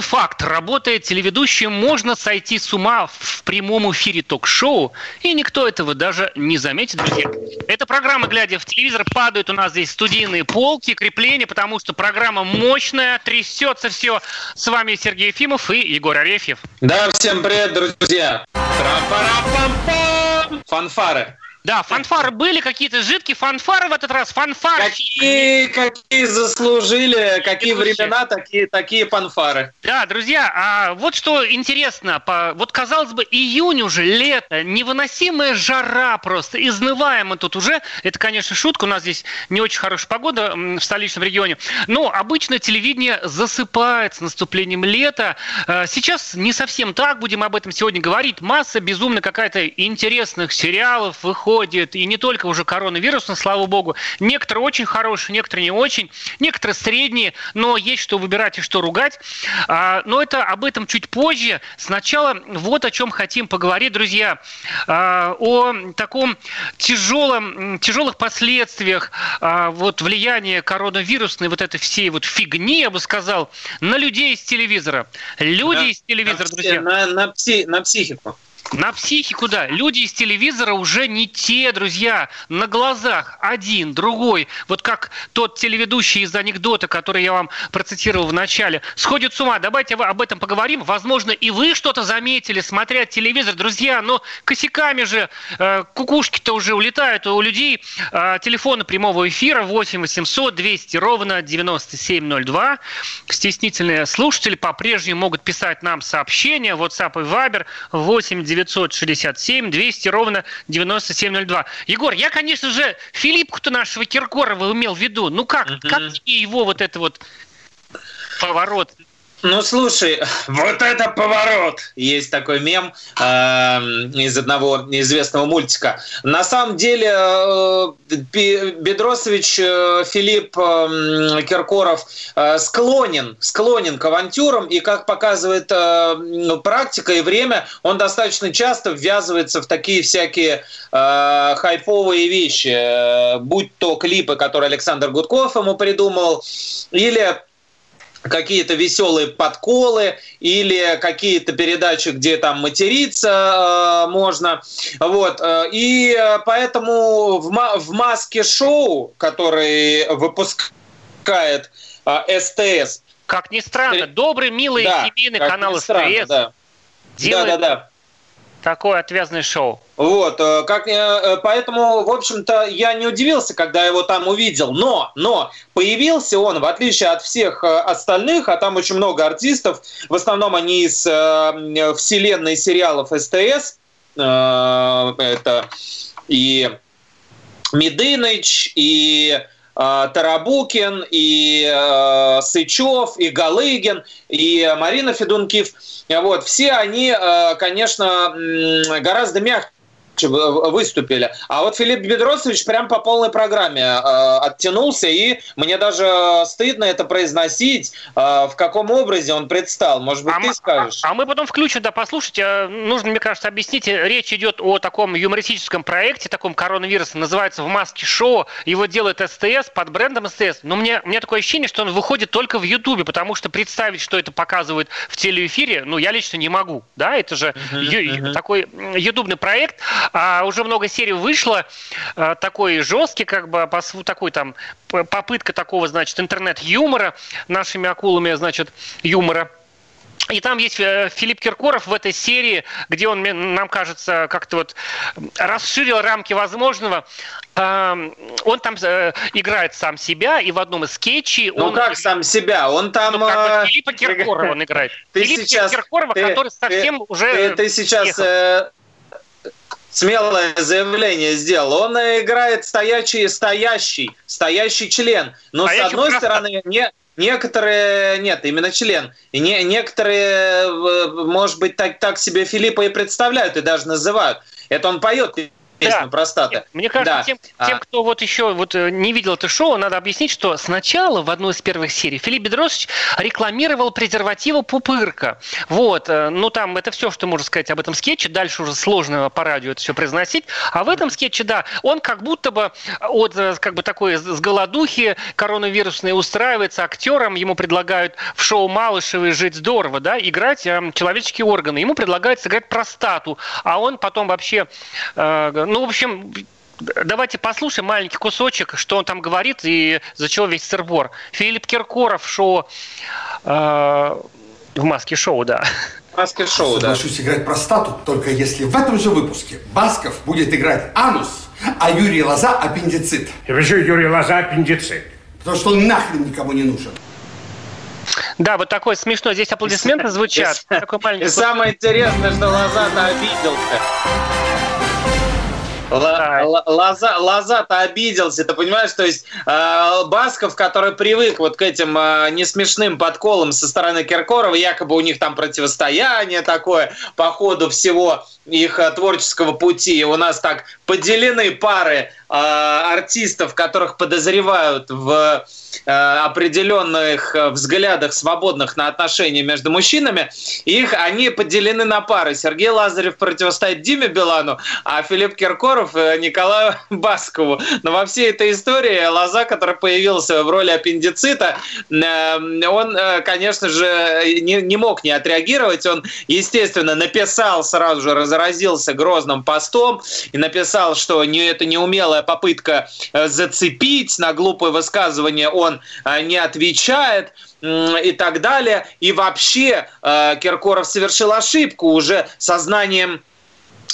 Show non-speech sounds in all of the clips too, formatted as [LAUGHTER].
Факт. Работая телеведущим, можно сойти с ума в прямом эфире ток-шоу, и никто этого даже не заметит, друзья. Эта программа, глядя в телевизор, падают у нас здесь студийные полки, крепления, потому что программа мощная, трясется все. С вами Сергей Ефимов и Егор Арефьев. Да, всем привет, друзья. Фанфары. Да, фанфары были какие-то жидкие фанфары в этот раз, фанфары. Какие, какие заслужили, какие времена, такие, такие фанфары. Да, друзья, а вот что интересно, по, вот казалось бы, июнь уже, лето, невыносимая жара просто, изнываем мы тут уже. Это, конечно, шутка, у нас здесь не очень хорошая погода в столичном регионе, но обычно телевидение засыпает с наступлением лета. А, сейчас не совсем так, будем об этом сегодня говорить. Масса безумно какая-то интересных сериалов выходит происходит, и не только уже коронавирус, но, слава богу. Некоторые очень хорошие, некоторые не очень, некоторые средние, но есть что выбирать и что ругать. А, но это об этом чуть позже. Сначала вот о чем хотим поговорить, друзья. А, о таком тяжелом, тяжелых последствиях а, вот влияния коронавирусной вот этой всей вот фигни, я бы сказал, на людей из телевизора. Люди да, из телевизора, на, друзья. На, на, пси, на психику. На психику, да. Люди из телевизора уже не те, друзья. На глазах один, другой. Вот как тот телеведущий из анекдота, который я вам процитировал в начале. Сходит с ума. Давайте об этом поговорим. Возможно, и вы что-то заметили, смотря телевизор. Друзья, но косяками же э, кукушки-то уже улетают у людей. Э, телефоны прямого эфира 8 800 200 ровно 9702. Стеснительные слушатели по-прежнему могут писать нам сообщения. WhatsApp и Viber 8 967 200 ровно 9702. Егор, я, конечно же, Филиппку-то нашего Киркорова имел в виду. Ну как, угу. как его вот это вот поворот ну, слушай, [LAUGHS] вот это поворот! Есть такой мем э, из одного известного мультика. На самом деле э, Бедросович э, Филипп э, Киркоров э, склонен, склонен к авантюрам, и, как показывает э, ну, практика и время, он достаточно часто ввязывается в такие всякие э, хайповые вещи, э, будь то клипы, которые Александр Гудков ему придумал, или какие-то веселые подколы или какие-то передачи, где там материться э, можно. Вот. Э, и поэтому в, в маске шоу, который выпускает э, СТС, как ни странно, добрый, милый да, семейный канал СТС да. делает да, да, да такое отвязное шоу. Вот, э, как, э, поэтому, в общем-то, я не удивился, когда его там увидел. Но, но появился он, в отличие от всех э, остальных, а там очень много артистов, в основном они из э, вселенной сериалов СТС, э, это и Медыныч, и Тарабукин, и э, Сычев, и Галыгин, и Марина Федункив. Вот, все они, э, конечно, гораздо мягче выступили. А вот Филипп Бедросович прям по полной программе э, оттянулся, и мне даже стыдно это произносить, э, в каком образе он предстал. Может быть, а ты скажешь? А, а мы потом включим, да, послушайте. Э, нужно, мне кажется, объяснить. Речь идет о таком юмористическом проекте, таком коронавирусом, называется «В маске шоу». Его делает СТС под брендом СТС. Но мне, мне такое ощущение, что он выходит только в Ютубе, потому что представить, что это показывают в телеэфире, ну, я лично не могу. Да, это же uh-huh, uh-huh. такой ютубный проект. А уже много серий вышло, а, такой жесткий, как бы, такой там попытка такого, значит, интернет-юмора нашими акулами, значит, юмора. И там есть э, Филипп Киркоров в этой серии, где он, нам кажется, как-то вот расширил рамки возможного. Он там э, играет сам себя, и в одном из скетчей... Ну он... как сам себя? Он там... Ну, как бы Филиппа Киркорова он играет. Ты Филипп сейчас, Киркорова, ты, который совсем ты, уже... Ты, ты сейчас смелое заявление сделал. Он играет стоячий, стоящий, стоящий член. Но стоящий с одной просто... стороны, не, некоторые нет, именно член. Не, некоторые, может быть, так, так себе Филиппа и представляют, и даже называют. Это он поет песню да. простаты. Мне кажется, да. тем, а. тем, кто вот еще вот э, не видел это шоу, надо объяснить, что сначала в одной из первых серий Филипп Бедросович рекламировал презервативы Пупырка. Вот, э, ну там это все, что можно сказать об этом скетче. Дальше уже сложно по радио это все произносить. А в этом скетче, да, он как будто бы от э, как бы такой с голодухи коронавирусной устраивается актером, ему предлагают в шоу Малышевой «Жить здорово», да, играть э, человеческие органы. Ему предлагают сыграть простату, а он потом вообще, э, ну, в общем, Давайте послушаем маленький кусочек, что он там говорит и за чего весь сырбор. Филипп Киркоров, шоу э, в маске шоу, да. Маске шоу, да. Соглашусь играть простату, только если в этом же выпуске Басков будет играть анус, а Юрий Лоза аппендицит. И почему Юрий Лоза аппендицит? Потому что он нахрен никому не нужен. Да, вот такой смешной. Здесь аплодисменты звучат. [LAUGHS] И самое интересное, что Лоза-то обиделся. Лоза, Лоза-то обиделся, ты понимаешь? То есть э, Басков, который привык вот к этим э, несмешным подколам со стороны Киркорова, якобы у них там противостояние такое по ходу всего их э, творческого пути. У нас так поделены пары э, артистов, которых подозревают в э, определенных взглядах свободных на отношения между мужчинами. Их они поделены на пары. Сергей Лазарев противостоит Диме Билану, а Филипп Киркоров Николаю [LAUGHS] Баскову. Но во всей этой истории Лоза, который появился в роли аппендицита, он, конечно же, не, не мог не отреагировать. Он, естественно, написал сразу же заразился грозным постом и написал, что не, это неумелая попытка э, зацепить, на глупое высказывание он э, не отвечает и так далее. И вообще э, Киркоров совершил ошибку уже сознанием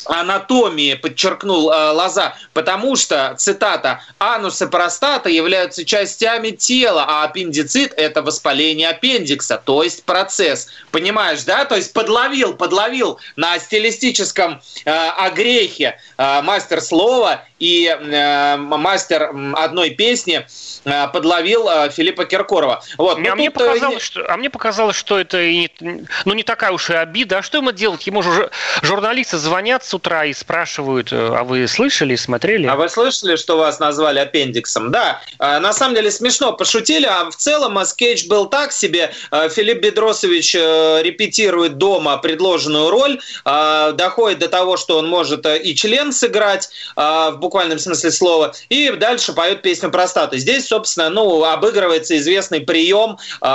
анатомии, подчеркнул э, Лоза, потому что, цитата, анус и простата являются частями тела, а аппендицит – это воспаление аппендикса, то есть процесс. Понимаешь, да? То есть подловил, подловил на стилистическом э, огрехе э, мастер слова и э, мастер одной песни э, подловил э, Филиппа Киркорова. Вот. А, мне показалось, что, а мне показалось, что это и, ну, не такая уж и обида. А что ему делать? Ему же журналисты звонят с утра и спрашивают, а вы слышали, смотрели? А вы слышали, что вас назвали аппендиксом? Да. На самом деле смешно пошутили, а в целом скетч был так себе. Филипп Бедросович репетирует дома предложенную роль, доходит до того, что он может и член сыграть в буквальном смысле слова, и дальше поет песню простаты. Здесь, собственно, ну, обыгрывается известный прием э,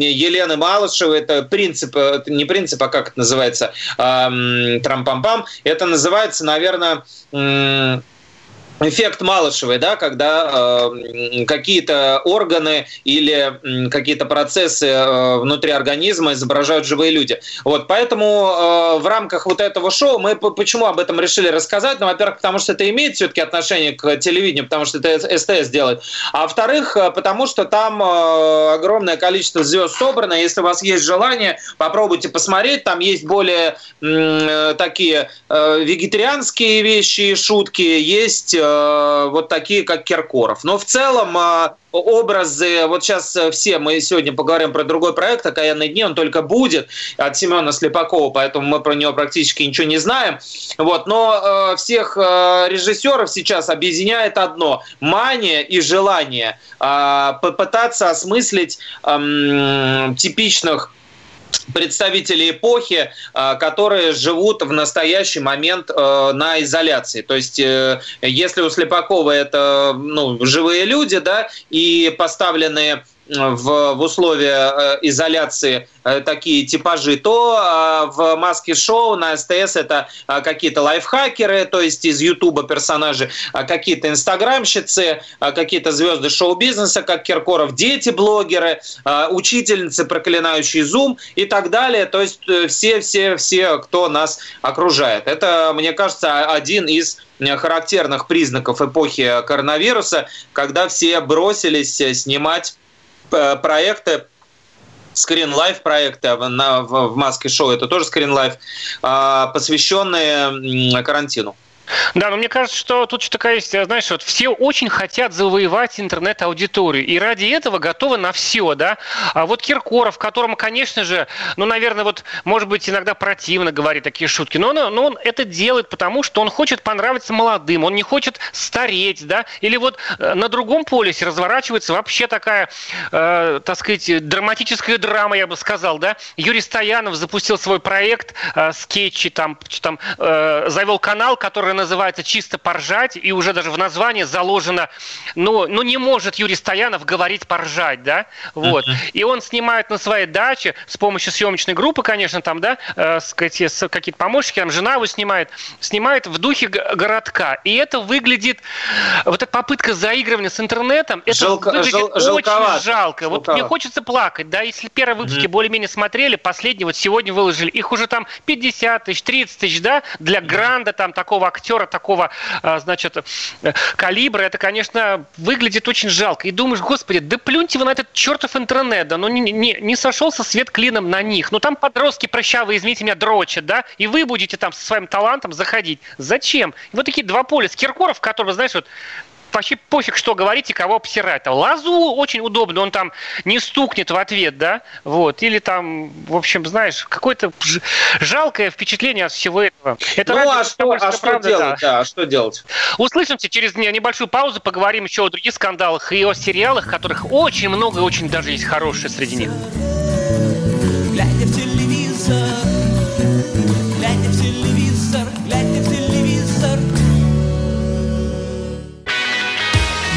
Елены Малышевой, это принцип, не принцип, а как это называется, э, трам-пам-пам, это называется, наверное, эффект Малышевой, да, когда э, какие-то органы или э, какие-то процессы э, внутри организма изображают живые люди. Вот, поэтому э, в рамках вот этого шоу мы почему об этом решили рассказать? Ну, во-первых, потому что это имеет все-таки отношение к телевидению, потому что это СТС делает. А во-вторых, э, потому что там э, огромное количество звезд собрано. Если у вас есть желание, попробуйте посмотреть. Там есть более э, такие э, вегетарианские вещи шутки, есть Э, вот такие, как Киркоров. Но в целом э, образы, вот сейчас э, все, мы сегодня поговорим про другой проект, «Окаянные дни», он только будет от Семена Слепакова, поэтому мы про него практически ничего не знаем. Вот, но э, всех э, режиссеров сейчас объединяет одно – мания и желание э, попытаться осмыслить э, типичных представители эпохи, а, которые живут в настоящий момент э, на изоляции. То есть, э, если у Слепакова это ну, живые люди, да, и поставленные в, в условия э, изоляции э, такие типажи, то э, в маске шоу на СТС это какие-то лайфхакеры, то есть из Ютуба персонажи, какие-то инстаграмщицы, какие-то звезды шоу-бизнеса, как Киркоров, дети-блогеры, учительницы, проклинающие Zoom и так далее. То есть все-все-все, кто нас окружает. Это, мне кажется, один из характерных признаков эпохи коронавируса, когда все бросились снимать Э, проекты, Screen Life проекты на, в, в маске шоу, это тоже Screen Life, посвященные карантину. Да, но мне кажется, что тут такая есть, знаешь, вот все очень хотят завоевать интернет-аудиторию, и ради этого готовы на все, да. А вот Киркоров, которому, конечно же, ну, наверное, вот, может быть, иногда противно говорить такие шутки, но он, но он это делает потому, что он хочет понравиться молодым, он не хочет стареть, да, или вот э, на другом полюсе разворачивается вообще такая, э, так сказать, драматическая драма, я бы сказал, да. Юрий Стоянов запустил свой проект, э, скетчи, там, там э, завел канал, который называется «Чисто поржать», и уже даже в названии заложено, ну, ну не может Юрий Стоянов говорить поржать, да, вот. Uh-huh. И он снимает на своей даче с помощью съемочной группы, конечно, там, да, э, какие-то помощники, там жена его снимает, снимает в духе городка. И это выглядит, вот эта попытка заигрывания с интернетом, это Жалко, выглядит жал, очень жалковато. жалко. Жалковато. Вот мне хочется плакать, да, если первые выпуски uh-huh. более-менее смотрели, последний вот сегодня выложили, их уже там 50 тысяч, 30 тысяч, да, для гранда там такого актера актера такого, а, значит, э, калибра, это, конечно, выглядит очень жалко. И думаешь, господи, да плюньте вы на этот чертов интернет, да, ну не, не, не сошелся свет клином на них. Ну там подростки прыщавые, извините меня, дрочат, да, и вы будете там со своим талантом заходить. Зачем? И вот такие два поля с Киркоров, которые, знаешь, вот вообще пофиг, что говорить и кого обсирать. Лазу очень удобно, он там не стукнет в ответ, да, вот, или там, в общем, знаешь, какое-то жалкое впечатление от всего этого. Это ну, а что, а что правда, делать, да. да, а что делать? Услышимся через небольшую паузу, поговорим еще о других скандалах и о сериалах, которых очень много, очень даже есть хорошие среди них.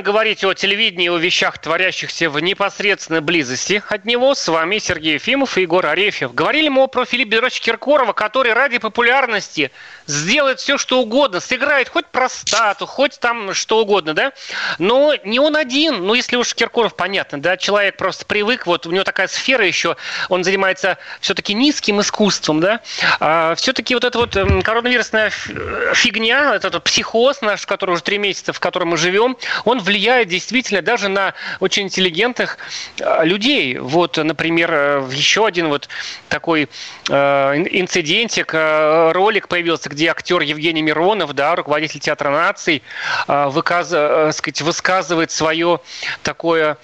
Продолжаем говорить о телевидении, о вещах, творящихся в непосредственной близости от него. С вами Сергей Ефимов и Егор Арефьев. Говорили мы про Филиппа Бедоровича Киркорова, который ради популярности сделает все, что угодно, сыграет хоть простату, хоть там что угодно, да? Но не он один, ну если уж Киркоров, понятно, да, человек просто привык, вот у него такая сфера еще, он занимается все-таки низким искусством, да? А, все-таки вот эта вот коронавирусная фигня, этот психоз наш, который уже три месяца, в котором мы живем, он влияет действительно даже на очень интеллигентных э, людей. Вот, например, э, еще один вот такой э, инцидентик, ролик появился, где актер Евгений Миронов, да, руководитель театра наций, выказ, сказать, высказывает свое такое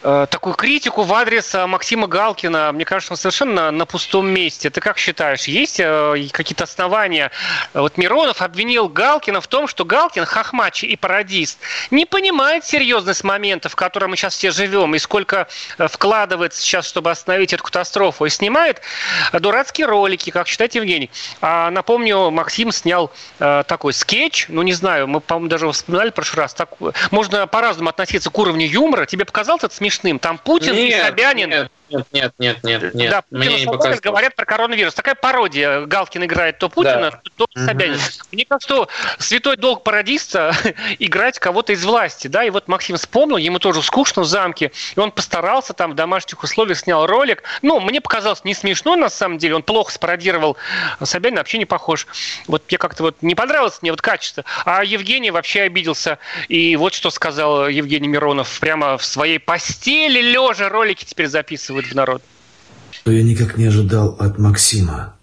такую критику в адрес э, Максима Галкина, мне кажется, он совершенно на пустом месте. Ты как считаешь, есть э, какие-то основания? Вот Миронов обвинил Галкина в том, что Галкин, хохмач и пародист, не понимает серьезность момента, в котором мы сейчас все живем, и сколько вкладывается сейчас, чтобы остановить эту катастрофу, и снимает дурацкие ролики, как считает Евгений. А напомню, Максим снял такой скетч, ну не знаю, мы, по-моему, даже вспоминали в прошлый раз, так, можно по-разному относиться к уровню юмора. Тебе показалось это смешным? Там Путин нет, и Собянин. Нет, нет, нет, нет, нет, нет. Да, Мне не показалось. говорят про коронавирус. Такая пародия. Галкин играет то Путина, да. то Собянин. Угу. Мне кажется, что святой долг пародиста [LAUGHS] играть кого-то из власти. Да, и вот Максим вспомнил, ему тоже скучно в замке, и он постарался там в домашних условиях, снял ролик. Ну, мне показалось не смешно на самом деле, он плохо спародировал Собянин, вообще не похож. Вот мне как-то вот не понравилось мне вот качество. А Евгений вообще обиделся. И вот что сказал Евгений Миронов прямо в своей постели лежа ролики теперь записывает в народ? Я никак не ожидал от Максима.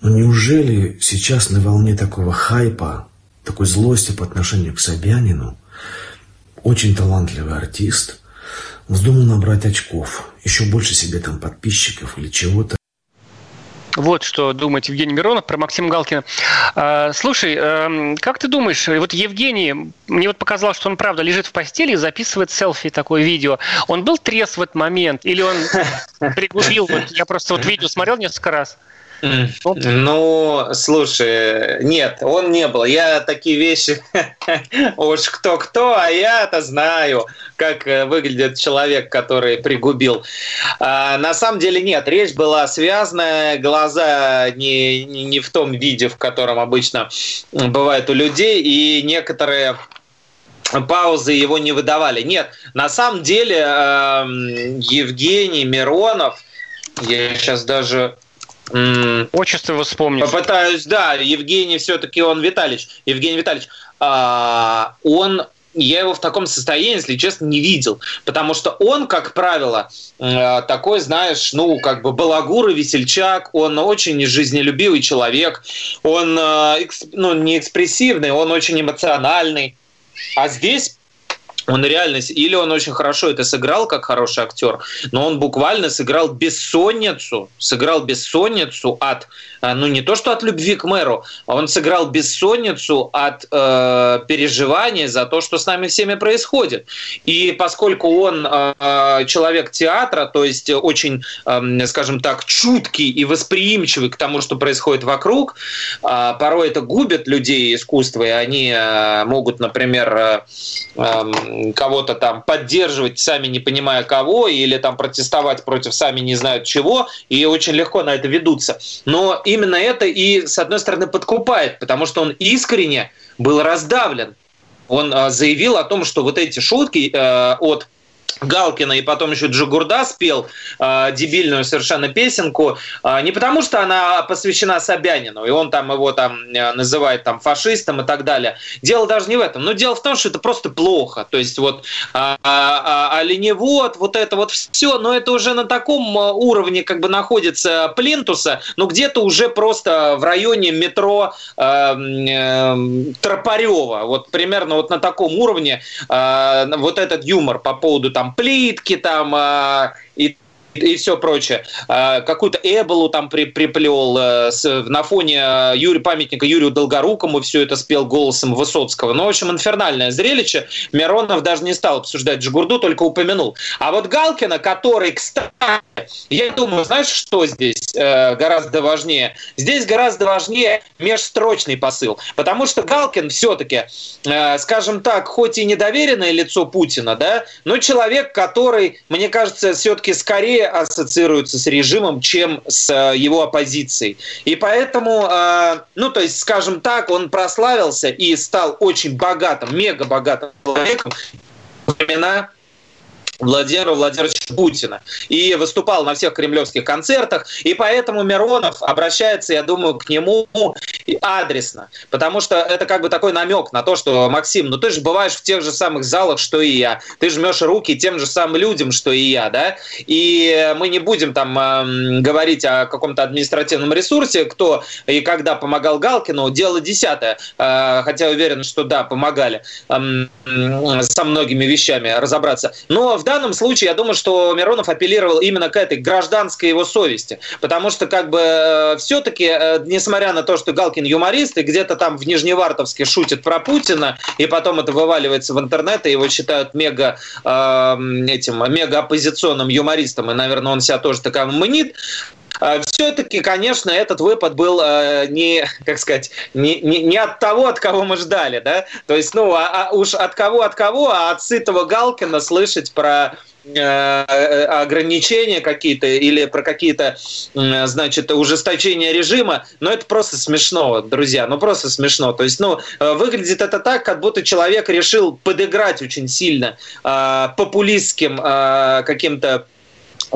Но неужели сейчас на волне такого хайпа, такой злости по отношению к Собянину, очень талантливый артист, вздумал набрать очков, еще больше себе там подписчиков или чего-то, вот что думает Евгений Миронов про Максима Галкина. А, слушай, эм, как ты думаешь, вот Евгений, мне вот показалось, что он правда лежит в постели и записывает селфи, такое видео. Он был трезв в этот момент или он [LAUGHS] пригубил? Вот, я просто вот видео смотрел несколько раз. Ну, слушай, нет, он не был. Я такие вещи, [LAUGHS] уж кто-кто, а я-то знаю, как э, выглядит человек, который пригубил. А, на самом деле нет, речь была связанная, глаза не, не в том виде, в котором обычно бывает у людей, и некоторые паузы его не выдавали. Нет, на самом деле эм, Евгений Миронов, я сейчас даже Отчество его вспомнить. Попытаюсь, да, Евгений все-таки он Витальевич. Евгений Витальевич, а, он я его в таком состоянии, если честно, не видел. Потому что он, как правило, э, такой, знаешь, ну, как бы балагур и весельчак, он очень жизнелюбивый человек, он э, ну, не экспрессивный, он очень эмоциональный. А здесь он реально, или он очень хорошо это сыграл, как хороший актер, но он буквально сыграл бессонницу, сыграл бессонницу от а, ну не то что от любви к мэру, а он сыграл бессонницу от э, переживания за то, что с нами всеми происходит. И поскольку он э, человек театра, то есть очень, э, скажем так, чуткий и восприимчивый к тому, что происходит вокруг, э, порой это губит людей искусства, и они э, могут, например, э, э, кого-то там поддерживать, сами не понимая кого, или там протестовать против сами не знают чего, и очень легко на это ведутся. Но именно это и, с одной стороны, подкупает, потому что он искренне был раздавлен. Он а, заявил о том, что вот эти шутки э, от Галкина, и потом еще Джигурда спел э, дебильную совершенно песенку, э, не потому что она посвящена Собянину, и он там его там э, называет там фашистом и так далее. Дело даже не в этом, но дело в том, что это просто плохо. То есть вот а, а, оленевод, вот это вот все, но это уже на таком уровне как бы находится плинтуса, но где-то уже просто в районе метро э, э, Тропарева, вот примерно вот на таком уровне э, вот этот юмор по поводу там плитки там а, и и все прочее. А, какую-то Эболу там при, приплел э, на фоне э, Юрия, памятника Юрию Долгорукому, все это спел голосом Высоцкого. Ну, в общем, инфернальное зрелище. Миронов даже не стал обсуждать Джигурду, только упомянул. А вот Галкина, который, кстати, я думаю, знаешь, что здесь э, гораздо важнее? Здесь гораздо важнее межстрочный посыл. Потому что Галкин все-таки, скажем так, хоть и недоверенное лицо Путина, да, но человек, который, мне кажется, все-таки скорее ассоциируется с режимом, чем с э, его оппозицией. И поэтому, э, ну, то есть, скажем так, он прославился и стал очень богатым, мега богатым человеком времена Владимира Владимировича Путина. И выступал на всех кремлевских концертах. И поэтому Миронов обращается, я думаю, к нему адресно. Потому что это как бы такой намек на то, что, Максим, ну ты же бываешь в тех же самых залах, что и я. Ты жмешь руки тем же самым людям, что и я, да? И мы не будем там э, говорить о каком-то административном ресурсе, кто и когда помогал Галкину. Дело десятое. Э, хотя уверен, что да, помогали э, со многими вещами разобраться. Но в данном случае я думаю, что Миронов апеллировал именно к этой гражданской его совести. Потому что как бы э, все-таки, э, несмотря на то, что Галкин юморист, и где-то там в Нижневартовске шутит про Путина, и потом это вываливается в интернет, и его считают мега э, этим мега оппозиционным юмористом, и, наверное, он себя тоже такая мнит. А, Все-таки, конечно, этот выпад был э, не, как сказать, не, не, не от того, от кого мы ждали, да? То есть, ну, а, а уж от кого, от кого, а от сытого Галкина слышать про э, ограничения какие-то или про какие-то, значит, ужесточения режима, но это просто смешно, друзья, ну просто смешно. То есть, ну, э, выглядит это так, как будто человек решил подыграть очень сильно популистским каким-то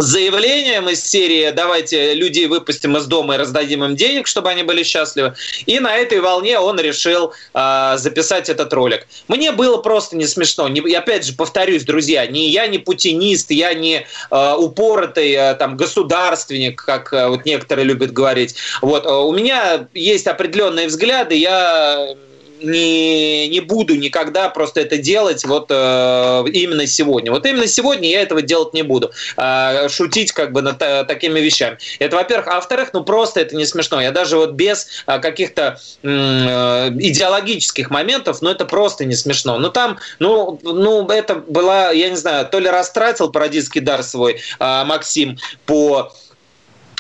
заявлением из серии «давайте людей выпустим из дома и раздадим им денег, чтобы они были счастливы». И на этой волне он решил э, записать этот ролик. Мне было просто не смешно. Не, опять же, повторюсь, друзья, ни я не путинист, я не э, упоротый э, там, государственник, как э, вот некоторые любят говорить. Вот, э, у меня есть определенные взгляды, я не, не буду никогда просто это делать вот э, именно сегодня. Вот именно сегодня я этого делать не буду. Э, шутить как бы над э, такими вещами. Это, во-первых. А во-вторых, ну просто это не смешно. Я даже вот без э, каких-то э, идеологических моментов, ну это просто не смешно. Ну там, ну, ну это была, я не знаю, то ли растратил парадийский дар свой э, Максим по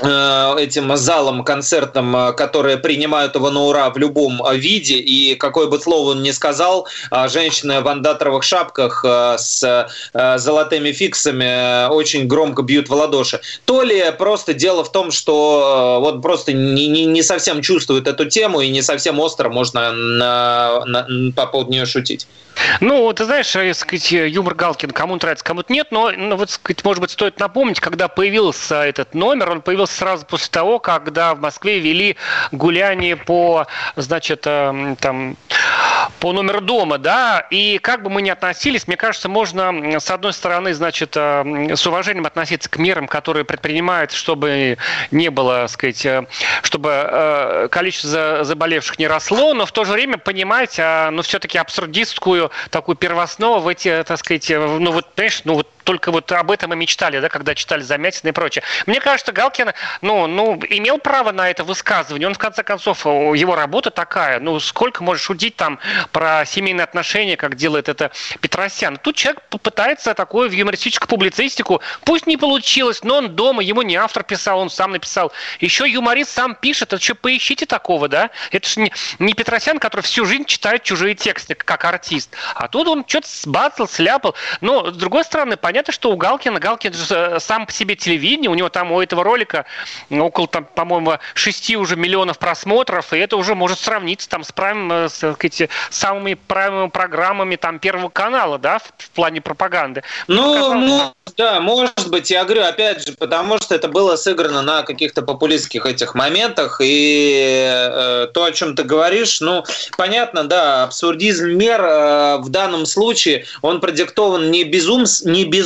этим залом концертным, э, которые принимают его на ура в любом э, виде, и какое бы слово он ни сказал, женщины в андатровых шапках с золотыми фиксами очень громко бьют в ладоши. То ли просто дело в том, что вот просто не, не, не совсем чувствует эту тему и не совсем остро можно на, на, по поводу нее шутить. Ну, ты знаешь, сказать, юмор Галкин кому нравится, кому-то нет, но, ну, вот, сказать, может быть, стоит напомнить, когда появился этот номер, он появился сразу после того, когда в Москве вели гуляние по, значит, э, там, по номеру дома, да, и как бы мы ни относились, мне кажется, можно, с одной стороны, значит, э, с уважением относиться к мерам, которые предпринимают, чтобы не было, сказать, э, чтобы количество заболевших не росло, но в то же время понимать, а, ну, все-таки абсурдистскую такую первооснову в эти, так сказать, ну, вот, понимаешь, ну, вот только вот об этом и мечтали, да, когда читали Замятина и прочее. Мне кажется, Галкин, ну, ну, имел право на это высказывание. Он, в конце концов, его работа такая. Ну, сколько можешь шутить там про семейные отношения, как делает это Петросян. Тут человек попытается такую в юмористическую публицистику. Пусть не получилось, но он дома, ему не автор писал, он сам написал. Еще юморист сам пишет. Это что, поищите такого, да? Это же не, не Петросян, который всю жизнь читает чужие тексты, как артист. А тут он что-то сбацал, сляпал. Но, с другой стороны, понятно, понятно, что у Галкина, Галкин же э, сам по себе телевидение, у него там у этого ролика около, там, по-моему, 6 уже миллионов просмотров, и это уже может сравниться там с, правим, э, с сказать, самыми правильными программами там Первого канала, да, в, в плане пропаганды. Ну, ну, да, может быть, я говорю, опять же, потому что это было сыграно на каких-то популистских этих моментах, и э, то, о чем ты говоришь, ну, понятно, да, абсурдизм мер э, в данном случае, он продиктован не, безум, не безумством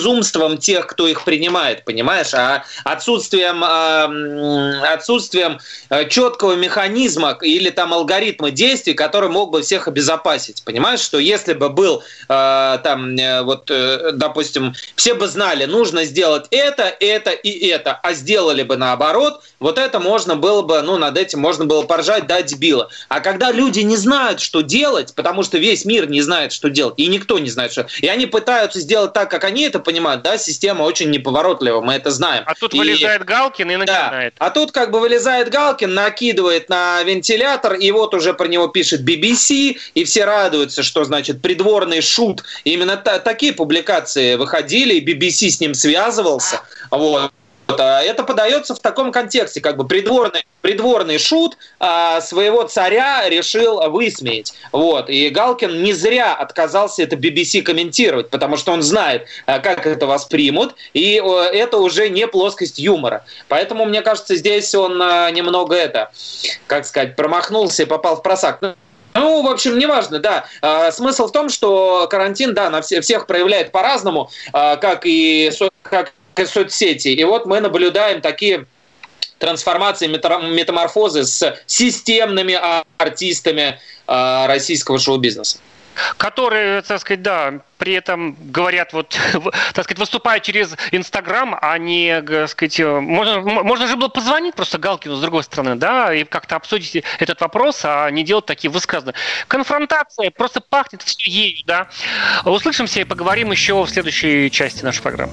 тех, кто их принимает, понимаешь, а отсутствием, э, отсутствием э, четкого механизма или там алгоритма действий, который мог бы всех обезопасить, понимаешь, что если бы был э, там, э, вот, допустим, все бы знали, нужно сделать это, это и это, а сделали бы наоборот, вот это можно было бы, ну, над этим можно было поржать, дать било. А когда люди не знают, что делать, потому что весь мир не знает, что делать, и никто не знает, что... И они пытаются сделать так, как они это понимают, да, система очень неповоротлива, мы это знаем. А тут и... вылезает Галкин и начинает. Да. А тут как бы вылезает Галкин, накидывает на вентилятор, и вот уже про него пишет BBC, и все радуются, что, значит, придворный шут. И именно та- такие публикации выходили, и BBC с ним связывался. Вот. А это подается в таком контексте, как бы придворный, придворный шут а, своего царя решил высмеять. Вот. И Галкин не зря отказался это BBC комментировать, потому что он знает, а, как это воспримут, и а, это уже не плоскость юмора. Поэтому, мне кажется, здесь он а, немного это, как сказать, промахнулся и попал в просак. Ну, в общем, неважно, да. А, смысл в том, что карантин, да, на все, всех проявляет по-разному, а, как и как соцсети. И вот мы наблюдаем такие трансформации, метаморфозы с системными артистами а, российского шоу-бизнеса которые, так сказать, да, при этом говорят, вот, [LAUGHS] так сказать, выступают через Инстаграм, а не, так сказать, можно, можно же было позвонить просто Галкину с другой стороны, да, и как-то обсудить этот вопрос, а не делать такие высказывания. Конфронтация просто пахнет все ею, да. Услышимся и поговорим еще в следующей части нашей программы.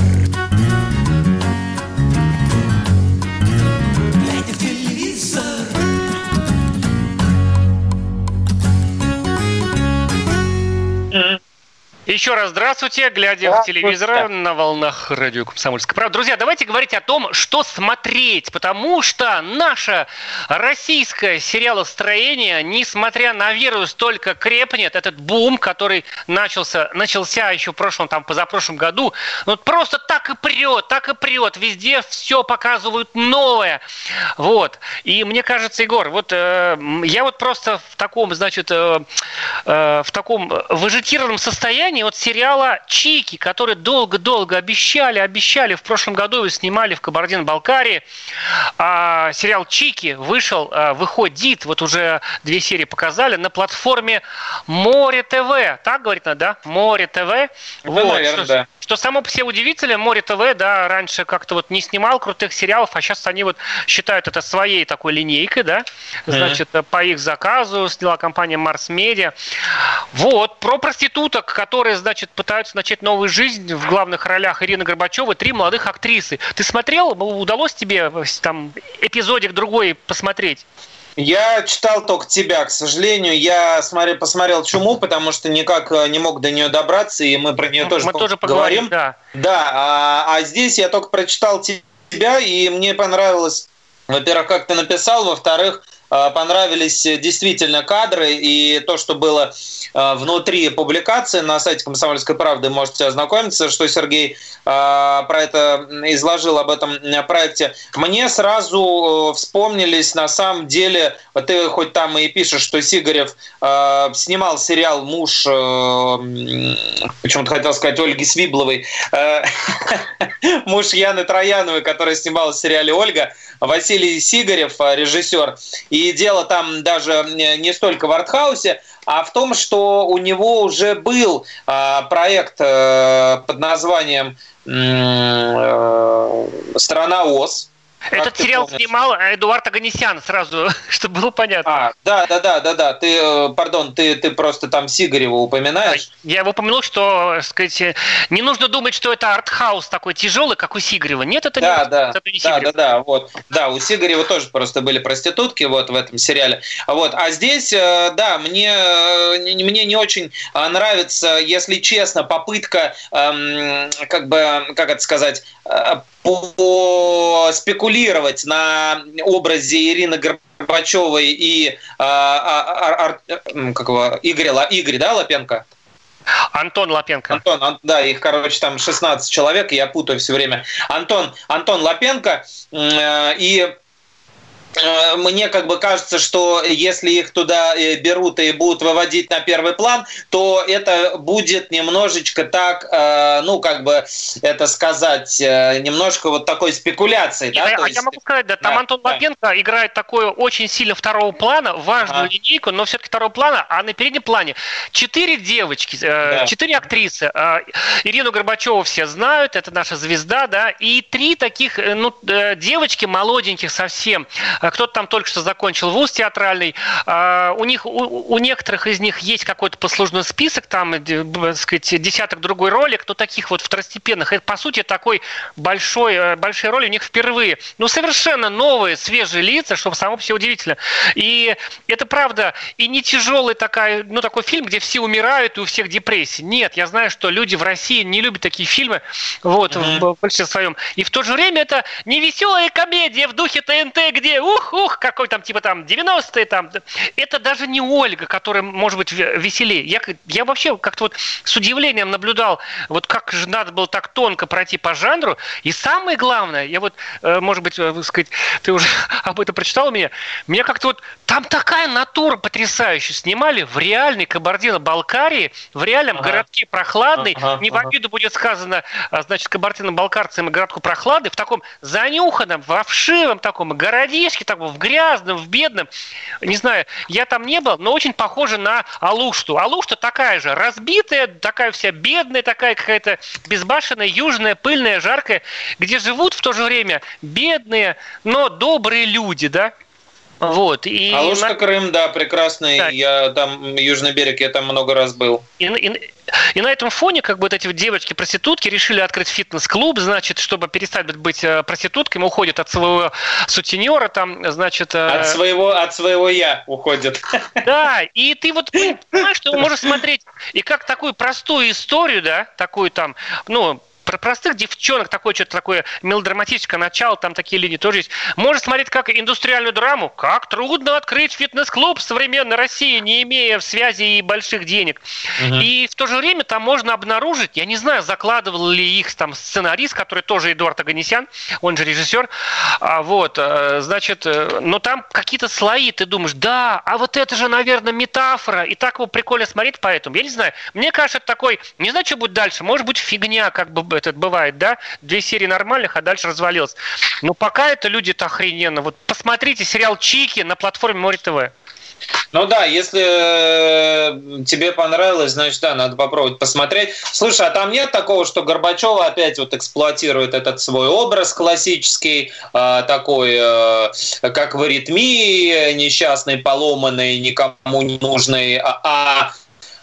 Еще раз здравствуйте, глядя в телевизор на волнах радио Комсомольская правда. Друзья, давайте говорить о том, что смотреть, потому что наше российское сериалостроение, несмотря на вирус, только крепнет. Этот бум, который начался, начался еще в прошлом, там, позапрошлом году, вот просто так и прет, так и прет. Везде все показывают новое. Вот. И мне кажется, Егор, вот э, я вот просто в таком, значит, э, э, в таком вегетированном состоянии продолжение вот сериала «Чики», который долго-долго обещали, обещали. В прошлом году его снимали в Кабардино-Балкарии. А, сериал «Чики» вышел, а, выходит, вот уже две серии показали, на платформе Море ТВ. Так говорит да? Море ТВ. вот, наверное, что, да. Что само по себе удивительно, Море ТВ, да, раньше как-то вот не снимал крутых сериалов, а сейчас они вот считают это своей такой линейкой, да, значит, mm-hmm. по их заказу сняла компания Марс Медиа. Вот, про проституток, которые, значит, пытаются начать новую жизнь в главных ролях Ирина Горбачева, три молодых актрисы. Ты смотрел, удалось тебе там эпизодик другой посмотреть? Я читал только тебя, к сожалению. Я смотри, посмотрел «Чуму», потому что никак э, не мог до нее добраться, и мы про нее тоже, мы тоже поговорим. Да, да а, а здесь я только прочитал тебя, и мне понравилось, во-первых, как ты написал, во-вторых, понравились действительно кадры и то, что было Э, внутри публикации на сайте «Комсомольской правды» можете ознакомиться, что Сергей э, про это изложил об этом проекте. Мне сразу э, вспомнились на самом деле, ты хоть там и пишешь, что Сигарев снимал сериал «Муж», почему-то хотел сказать Ольги Свибловой, [LAUGHS] муж Яны Трояновой, который снимал в сериале «Ольга», Василий Сигарев, режиссер. И дело там даже не столько в артхаусе, а в том, что у него уже был а, проект э, под названием э, «Страна ОС», этот сериал помнишь? снимал Эдуард Аганесян, сразу, [LAUGHS] чтобы было понятно. А, да, да, да, да, да. Ты, э, пардон, ты, ты просто там Сигарева упоминаешь. Я его упомянул, что, сказать, не нужно думать, что это артхаус такой тяжелый, как у Сигарева. Нет, это да, не, да, это не да, да, да, вот. Да, у Сигарева тоже просто были проститутки вот в этом сериале. Вот. А здесь, э, да, мне, э, мне не очень нравится, если честно, попытка, эм, как бы, как это сказать, спекулировать на образе Ирины Горбачевой и а, а, а, как его, Игоря, Игорь, да, Лапенко? Антон Лапенко. Антон, да, их, короче, там 16 человек, я путаю все время. Антон, Антон Лапенко. Э, и мне как бы кажется, что если их туда э, берут и будут выводить на первый план, то это будет немножечко так, э, ну, как бы это сказать, немножко вот такой спекуляции. Да? А, есть... я могу сказать, да, там да, Антон да. Лапенко играет такое очень сильно второго плана, важную ага. линейку, но все-таки второго плана, а на переднем плане четыре девочки, да. четыре актрисы. Ирину Горбачеву все знают, это наша звезда, да, и три таких, ну, девочки молоденьких совсем, кто-то там только что закончил вуз театральный. А, у них, у, у некоторых из них есть какой-то послужной список, там, так сказать, десяток другой ролик, но таких вот второстепенных. Это, по сути, такой большой, э, большой роли у них впервые. Ну, совершенно новые, свежие лица, что само себе удивительно. И это правда, и не тяжелый такая, ну, такой фильм, где все умирают и у всех депрессия. Нет, я знаю, что люди в России не любят такие фильмы, вот, mm-hmm. в большинстве своем. И в то же время это не веселая комедия в духе ТНТ, где ух, ух, какой там, типа там 90-е там. Это даже не Ольга, которая может быть веселее. Я, я вообще как-то вот с удивлением наблюдал, вот как же надо было так тонко пройти по жанру. И самое главное, я вот, э, может быть, э, сказать, ты уже [LAUGHS] об этом прочитал у меня, меня как-то вот, там такая натура потрясающая. Снимали в реальной Кабардино-Балкарии, в реальном ага. городке прохладный, ага, не в обиду будет сказано, а, значит, Кабардино-Балкарцам и городку прохлады, в таком занюханном, во вшивом таком городишке, таком в грязном, в бедном. Не знаю, я там не был, но очень похоже на Алушту. Алушта такая же, разбитая, такая вся бедная, такая какая-то безбашенная, южная, пыльная, жаркая, где живут в то же время бедные, но добрые люди, да? Вот, и Алушка, на... Крым, да, прекрасный. Да. Я там, Южный берег, я там много раз был. И, и, и на этом фоне, как бы вот эти вот девочки-проститутки решили открыть фитнес-клуб, значит, чтобы перестать быть э, проститутками, уходят от своего сутенера, там, значит... Э, от своего, от своего я уходят. [LAUGHS] Да, и ты вот понимаешь, что можешь смотреть и как такую простую историю, да, такую там, ну, Про простых девчонок такое что-то такое мелодраматическое начало, там такие линии тоже есть. Можно смотреть как индустриальную драму. Как трудно открыть фитнес-клуб в современной России, не имея связи и больших денег. Угу. И в то же время там можно обнаружить, я не знаю, закладывал ли их там сценарист, который тоже Эдуард Аганесян, он же режиссер, а, вот, э, значит, э, но там какие-то слои, ты думаешь, да, а вот это же, наверное, метафора, и так его прикольно смотреть поэтому. Я не знаю, мне кажется, это такой, не знаю, что будет дальше, может быть, фигня, как бы это бывает, да, две серии нормальных, а дальше развалилось. Но пока это люди-то охрененно. Вот посмотрите сериал Чики на платформе Море ТВ. Ну да, если э, тебе понравилось, значит, да, надо попробовать посмотреть. Слушай, а там нет такого, что Горбачева опять вот эксплуатирует этот свой образ классический, э, такой, э, как в аритмии, несчастный, поломанный, никому не нужный, а,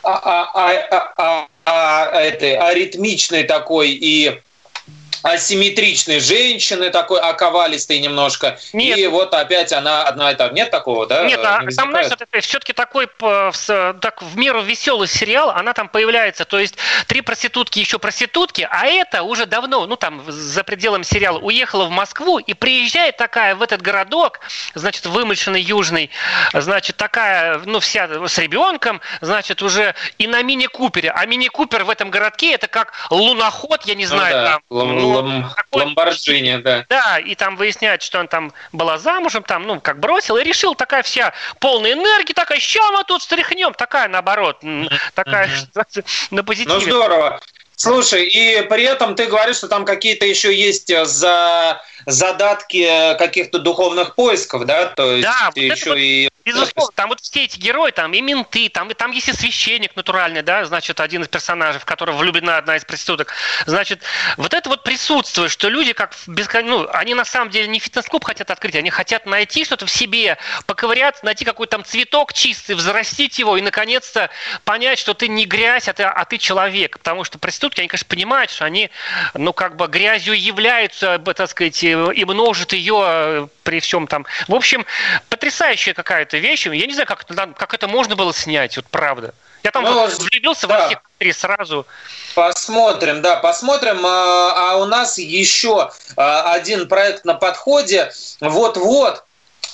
а, а, а, а, а, а, это, аритмичный такой и асимметричной женщины, такой оковалистой немножко. Нет. И вот опять она одна и та. Нет такого, да? Нет, а не там, знаешь, это все-таки такой так, в меру веселый сериал, она там появляется. То есть три проститутки еще проститутки, а это уже давно, ну там за пределами сериала, уехала в Москву и приезжает такая в этот городок, значит, вымышленный южный, значит, такая, ну, вся с ребенком, значит, уже и на мини-купере. А мини-купер в этом городке это как луноход, я не ну знаю, ну, да. там, ну, Лам... Ламборджини, да. Да, и там выясняют, что он там была замужем, там, ну, как бросил, и решил, такая вся полная энергии, такая, ща мы тут стряхнем, такая наоборот, такая на позитиве. Ну, здорово. Слушай, и при этом ты говоришь, что там какие-то еще есть э, за задатки каких-то духовных поисков, да? То есть да, еще вот и Безусловно, там вот все эти герои, там и менты, там, и там есть и священник натуральный, да, значит, один из персонажей, в которого влюблена одна из проституток. Значит, вот это вот присутствует, что люди как без, ну, они на самом деле не фитнес-клуб хотят открыть, они хотят найти что-то в себе, поковыряться, найти какой-то там цветок чистый, взрастить его и, наконец-то, понять, что ты не грязь, а ты, а ты человек. Потому что проститутки, они, конечно, понимают, что они, ну, как бы грязью являются, так сказать, и множат ее при всем там. В общем, потрясающая какая-то вещи. Я не знаю, как, как это можно было снять, вот правда. Я там ну, влюбился да. во всех три сразу. Посмотрим, да, посмотрим. А, а у нас еще а, один проект на подходе. Вот-вот.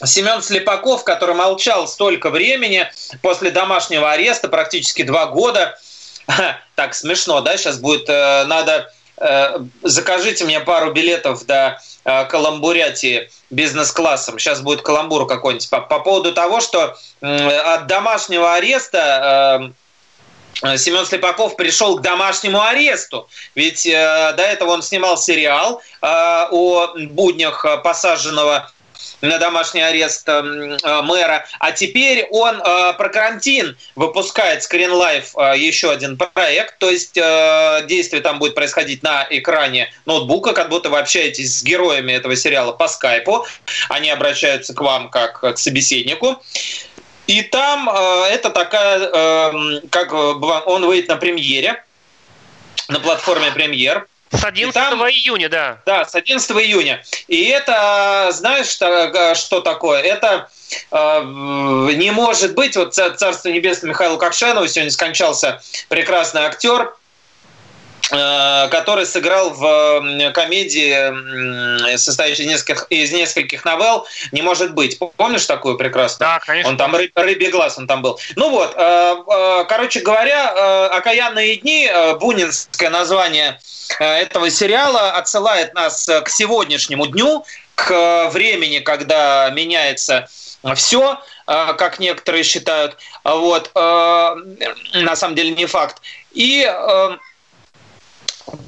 Семен Слепаков, который молчал столько времени после домашнего ареста, практически два года. [LAUGHS] Так, смешно, да? Сейчас будет, э, надо, закажите мне пару билетов до Э, каламбурятии бизнес-классом. Сейчас будет каламбур какой-нибудь по, по поводу того, что от домашнего ареста э, Семен Слепаков пришел к домашнему аресту. Ведь э, до этого он снимал сериал э, о буднях посаженного на домашний арест эм, э, мэра. А теперь он э, про карантин выпускает Life э, еще один проект. То есть действие там будет происходить на экране ноутбука, как будто вы общаетесь с героями этого сериала по скайпу. Они обращаются к вам как к собеседнику. И там это такая, эм, как он выйдет на премьере, на платформе премьер. С 11 там, июня, да. Да, с 11 июня. И это, знаешь, что, что такое? Это э, не может быть, вот Царство Небесное Михаилу Кокшанову сегодня скончался прекрасный актер, который сыграл в комедии, состоящей из нескольких, из нескольких новелл, не может быть. Помнишь такую прекрасную? Да, конечно. Он там рыб, рыбий глаз, он там был. Ну вот, э, э, короче говоря, «Окаянные дни», бунинское название этого сериала отсылает нас к сегодняшнему дню, к времени, когда меняется все, как некоторые считают. Вот, на самом деле не факт. И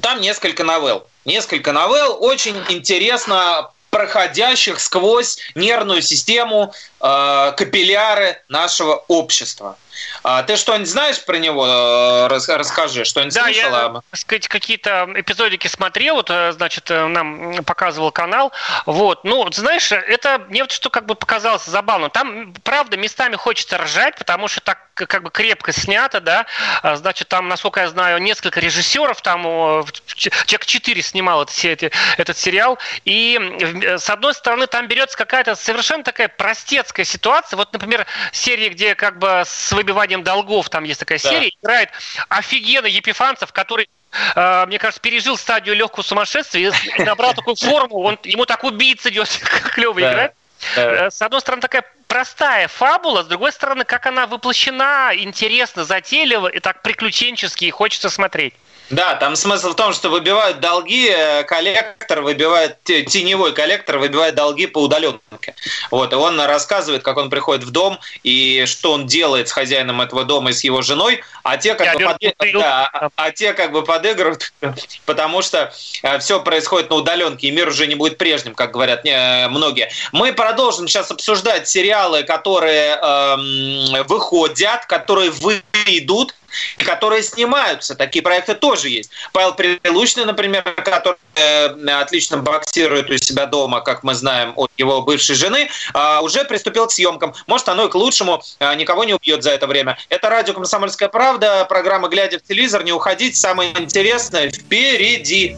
там несколько новелл. Несколько новелл, очень интересно проходящих сквозь нервную систему э, капилляры нашего общества. А ты что-нибудь знаешь про него? Э, расскажи, что-нибудь да, слышал? Я, так сказать, какие-то эпизодики смотрел, вот, э, значит, э, нам показывал канал. Вот, ну, знаешь, это мне вот что как бы показалось забавно. Там, правда, местами хочется ржать, потому что так как бы крепко снято, да. А, значит, там, насколько я знаю, несколько режиссеров, там человек 4 снимал этот, этот сериал. И с одной стороны, там берется какая-то совершенно такая простецкая ситуация. Вот, например, серия, где как бы с выбиванием долгов, там есть такая да. серия, играет офигенно Епифанцев, который э, мне кажется, пережил стадию легкого сумасшествия и [LAUGHS] набрал такую форму, он, ему так убийца идет, [LAUGHS] клево играть. Э, с одной стороны, такая простая фабула, с другой стороны, как она воплощена, интересно, затейливо и так приключенчески, и хочется смотреть. Да, там смысл в том, что выбивают долги, э, коллектор выбивает, теневой коллектор выбивает долги по удаленке. Вот, и он рассказывает, как он приходит в дом и что он делает с хозяином этого дома и с его женой, а те как, бы, под... да, а, а те как бы подыгрывают, [LAUGHS] потому что э, все происходит на удаленке, и мир уже не будет прежним, как говорят не, многие. Мы продолжим сейчас обсуждать сериалы, которые эм, выходят, которые выйдут, которые снимаются. Такие проекты тоже есть. Павел Прилучный, например, который э, отлично боксирует у себя дома, как мы знаем от его бывшей жены, э, уже приступил к съемкам. Может, оно и к лучшему, э, никого не убьет за это время. Это радио «Комсомольская правда», программа «Глядя в телевизор», не уходить, самое интересное впереди.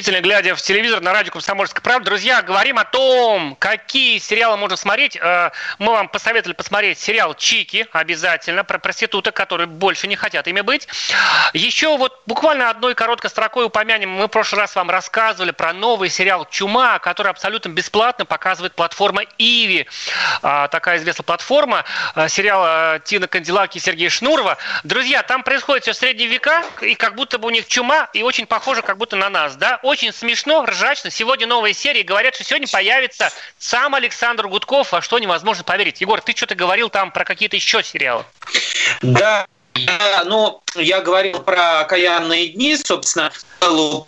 Действительно, глядя в телевизор на радио «Комсомольская правда», друзья, говорим о том, какие сериалы можно смотреть. Э, мы вам посоветовали посмотреть сериал «Чики» обязательно, про проституток, которые больше не хотят ими быть. Еще вот буквально одной короткой строкой упомянем. Мы в прошлый раз вам рассказывали про новый сериал «Чума», который абсолютно бесплатно показывает платформа «Иви». А, такая известная платформа. Э, сериал э, Тина Кандилаки и Сергея Шнурова. Друзья, там происходит все средние века, и как будто бы у них чума, и очень похоже как будто на нас, да? Очень смешно, ржачно. Сегодня новые серии. Говорят, что сегодня появится сам Александр Гудков, во что невозможно поверить. Егор, ты что-то говорил там про какие-то еще сериалы. Да, ну, я говорил про «Окаянные дни», собственно, ну,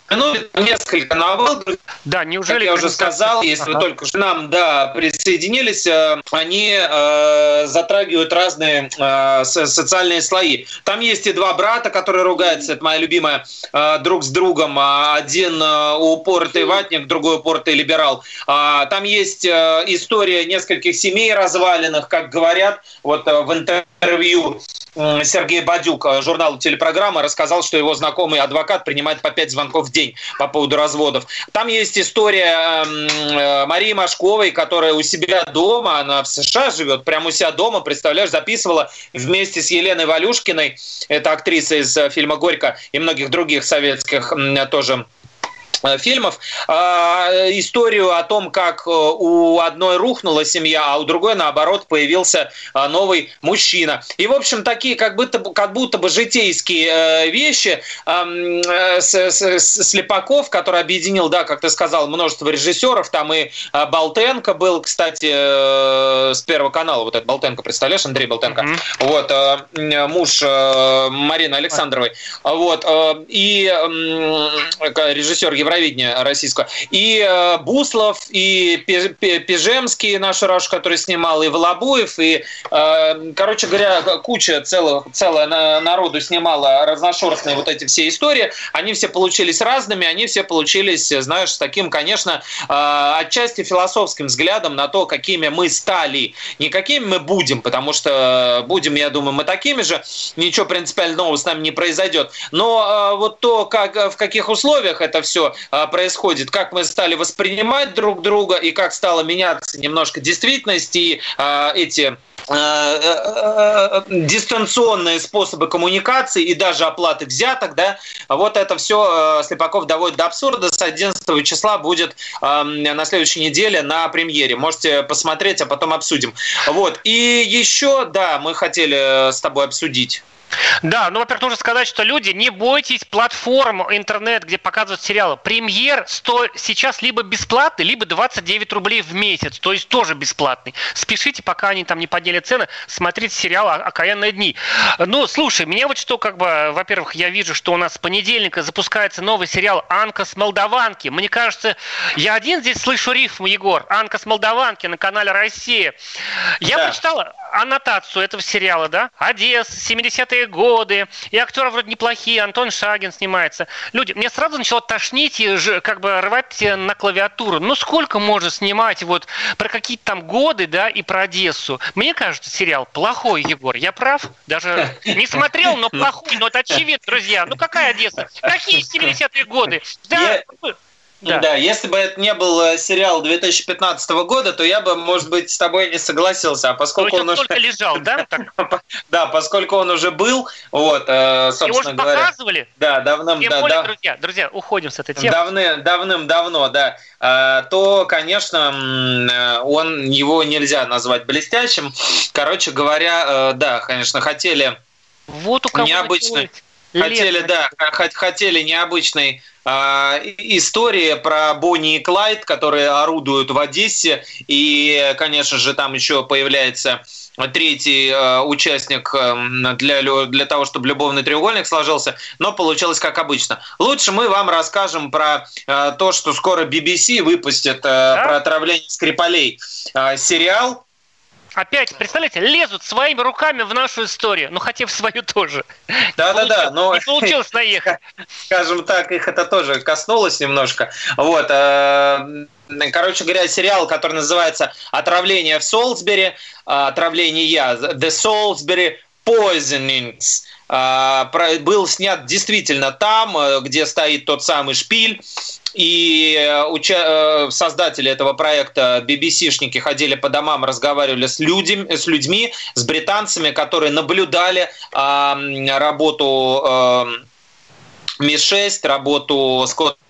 несколько новелл. Да, неужели... Как я уже сказал, если ага. вы только что нам да, присоединились, э, они э, затрагивают разные э, социальные слои. Там есть и два брата, которые ругаются, это моя любимая, э, друг с другом. А один э, упоротый ватник, другой упоротый либерал. Э, там есть э, история нескольких семей разваленных, как говорят, вот э, в интервью Сергей Бадюк, э, журналу «Телепрограмма», рассказал, что его знакомый адвокат принимает по 5 звонков в день по поводу разводов. Там есть история эм, э, Марии Машковой, которая у себя дома, она в США живет, прямо у себя дома, представляешь, записывала вместе с Еленой Валюшкиной, это актриса из э, фильма «Горько» и многих других советских тоже фильмов а, историю о том, как э, у одной рухнула семья, а у другой, наоборот, появился э, новый мужчина. И, в общем, такие как будто, как будто бы житейские вещи Слепаков, который объединил, да, как ты сказал, множество режиссеров, там и Болтенко был, кстати, с Первого канала, вот этот Болтенко, представляешь, Андрей Болтенко, mm-hmm. вот, муж Марины Александровой, вот, и режиссер Евро Евровидения российского. И э, Буслов, и Пежемский, наш Раш, который снимал, и Волобуев, и, э, короче говоря, куча целых, целая народу снимала разношерстные вот эти все истории. Они все получились разными, они все получились, знаешь, с таким, конечно, э, отчасти философским взглядом на то, какими мы стали. Не какими мы будем, потому что будем, я думаю, мы такими же. Ничего принципиально нового с нами не произойдет. Но вот то, как, в каких условиях это все происходит, как мы стали воспринимать друг друга и как стала меняться немножко действительность и а, эти Э, э, э, дистанционные способы коммуникации и даже оплаты взяток, да, вот это все Слепаков доводит до абсурда. С 11 числа будет на следующей неделе на премьере. Можете посмотреть, а потом обсудим. Вот. И еще, да, мы хотели с тобой обсудить да, ну, во-первых, нужно сказать, что люди, не бойтесь платформ интернет, где показывают сериалы. Премьер 100 сейчас либо бесплатный, либо 29 рублей в месяц, то есть тоже бесплатный. Спешите, пока они там не подняли цены, смотрите сериал «Окаянные дни». Ну, слушай, мне вот что, как бы, во-первых, я вижу, что у нас с понедельника запускается новый сериал «Анка с Молдаванки». Мне кажется, я один здесь слышу рифм, Егор. «Анка с Молдаванки» на канале «Россия». Я да. прочитала аннотацию этого сериала, да? Одесса, 70-е годы, и актеры вроде неплохие, Антон Шагин снимается. Люди, мне сразу начало тошнить и как бы рвать на клавиатуру. Ну сколько можно снимать вот про какие-то там годы, да, и про Одессу? Мне кажется, сериал плохой, Егор. Я прав? Даже [LAUGHS] не смотрел, но плохой. Но это очевидно, друзья. Ну какая Одесса? Какие 70-е годы? Да, да. да, если бы это не был э, сериал 2015 года, то я бы, может быть, с тобой не согласился. А поскольку он уже лежал, [LAUGHS] да? да, поскольку он уже был, вот, э, собственно говоря. показывали? Да, давным, Тем да, более, да. друзья, друзья, уходим с этой темы. Давны, давным-давно, да. А, то, конечно, э, он его нельзя назвать блестящим. Короче говоря, да, конечно, хотели вот у кого необычный. Хотели, да, хотели необычной а, история про Бонни и Клайд, которые орудуют в Одессе. И, конечно же, там еще появляется третий э, участник э, для, для того, чтобы любовный треугольник сложился, но получилось как обычно. Лучше мы вам расскажем про э, то, что скоро BBC выпустит э, да? про отравление Скрипалей э, сериал Опять, представляете, лезут своими руками в нашу историю, ну хотя в свою тоже. Да-да-да, но... Не получилось наехать. [LAUGHS] Скажем так, их это тоже коснулось немножко. Вот, э, короче говоря, сериал, который называется «Отравление в Солсбери», э, «Отравление я», «The Salisbury Poisonings», был снят действительно там, где стоит тот самый шпиль, и э, э, создатели этого проекта, BBC-шники, ходили по домам, разговаривали с, людьми, с людьми, с британцами, которые наблюдали э, работу э, Ми-6, работу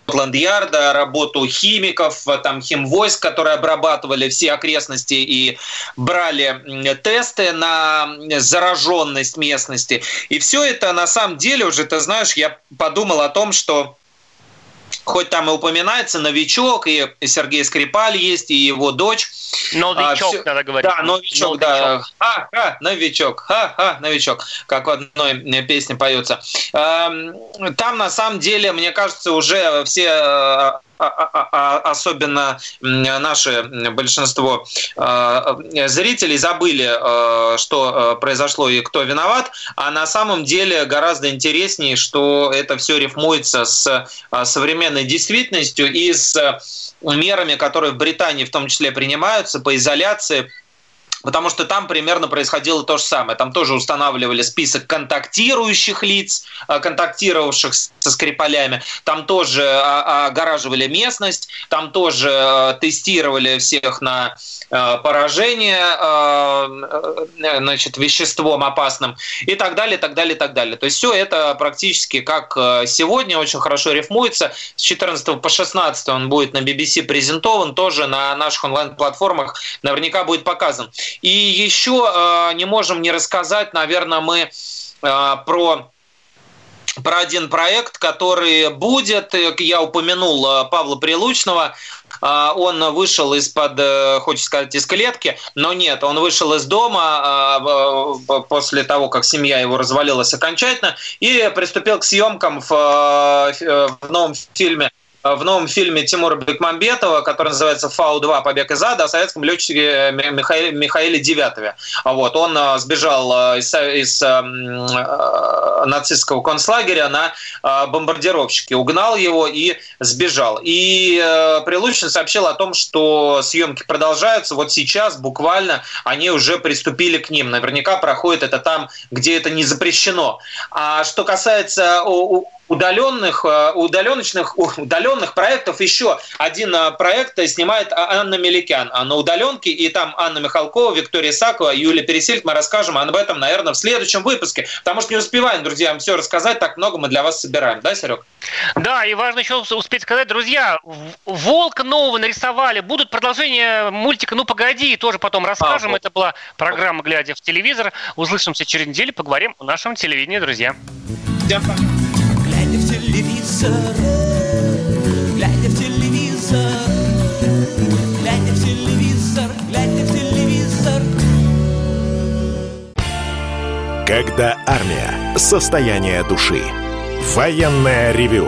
Скотланд-Ярда, работу химиков, там химвойск, которые обрабатывали все окрестности и брали тесты на зараженность местности. И все это на самом деле уже, ты знаешь, я подумал о том, что хоть там и упоминается новичок, и Сергей Скрипаль есть, и его дочь. Новичок, а, все... надо говорить. Да, новичок, новичок. да. Ха-ха, новичок, ха-ха, новичок, как в одной песне поется. Эм, там, на самом деле, мне кажется, уже все э, особенно наше большинство зрителей забыли, что произошло и кто виноват, а на самом деле гораздо интереснее, что это все рифмуется с современной действительностью и с мерами, которые в Британии в том числе принимаются по изоляции, Потому что там примерно происходило то же самое. Там тоже устанавливали список контактирующих лиц, э, контактировавших со Скрипалями. Там тоже а, огораживали местность. Там тоже э, тестировали всех на э, поражение значит, веществом опасным и так далее, так далее, так далее. То есть все это практически как сегодня очень хорошо рифмуется. С 14 по 16 он будет на BBC презентован, тоже на наших онлайн-платформах наверняка будет показан. И еще э, не можем не рассказать, наверное, мы э, про про один проект, который будет. Я упомянул э, Павла Прилучного. Он вышел из-под, хочется сказать, из клетки, но нет, он вышел из дома после того, как семья его развалилась окончательно, и приступил к съемкам в, в новом фильме в новом фильме Тимура Бекмамбетова, который называется «Фау-2. Побег из ада», о советском летчике э, Михаиле, Михаиле Девятове. Вот, он э, сбежал э, из, из нацистского концлагеря на бомбардировщике, угнал его и сбежал. И Прилучный сообщил о том, что съемки продолжаются. Вот сейчас буквально они уже приступили к ним. Наверняка проходит это там, где это не запрещено. А что касается удаленных, э, удаленочных, удаленных проектов еще один э, проект снимает а-, Анна Меликян на удаленке, и там Анна Михалкова, Виктория Сакова, Юлия Пересильд. Мы расскажем об этом, наверное, в следующем выпуске, потому что не успеваем, друзья, вам все рассказать, так много мы для вас собираем, да, Серег? Да, и важно еще успеть сказать, друзья, Волк нового нарисовали, будут продолжения мультика «Ну, погоди», тоже потом расскажем. А, Это была программа «Глядя в телевизор». Услышимся через неделю, поговорим о нашем телевидении, друзья. Всем пока телевизор, глядя в телевизор, глядя в телевизор, глядя в телевизор. Когда армия. Состояние души. Военное ревю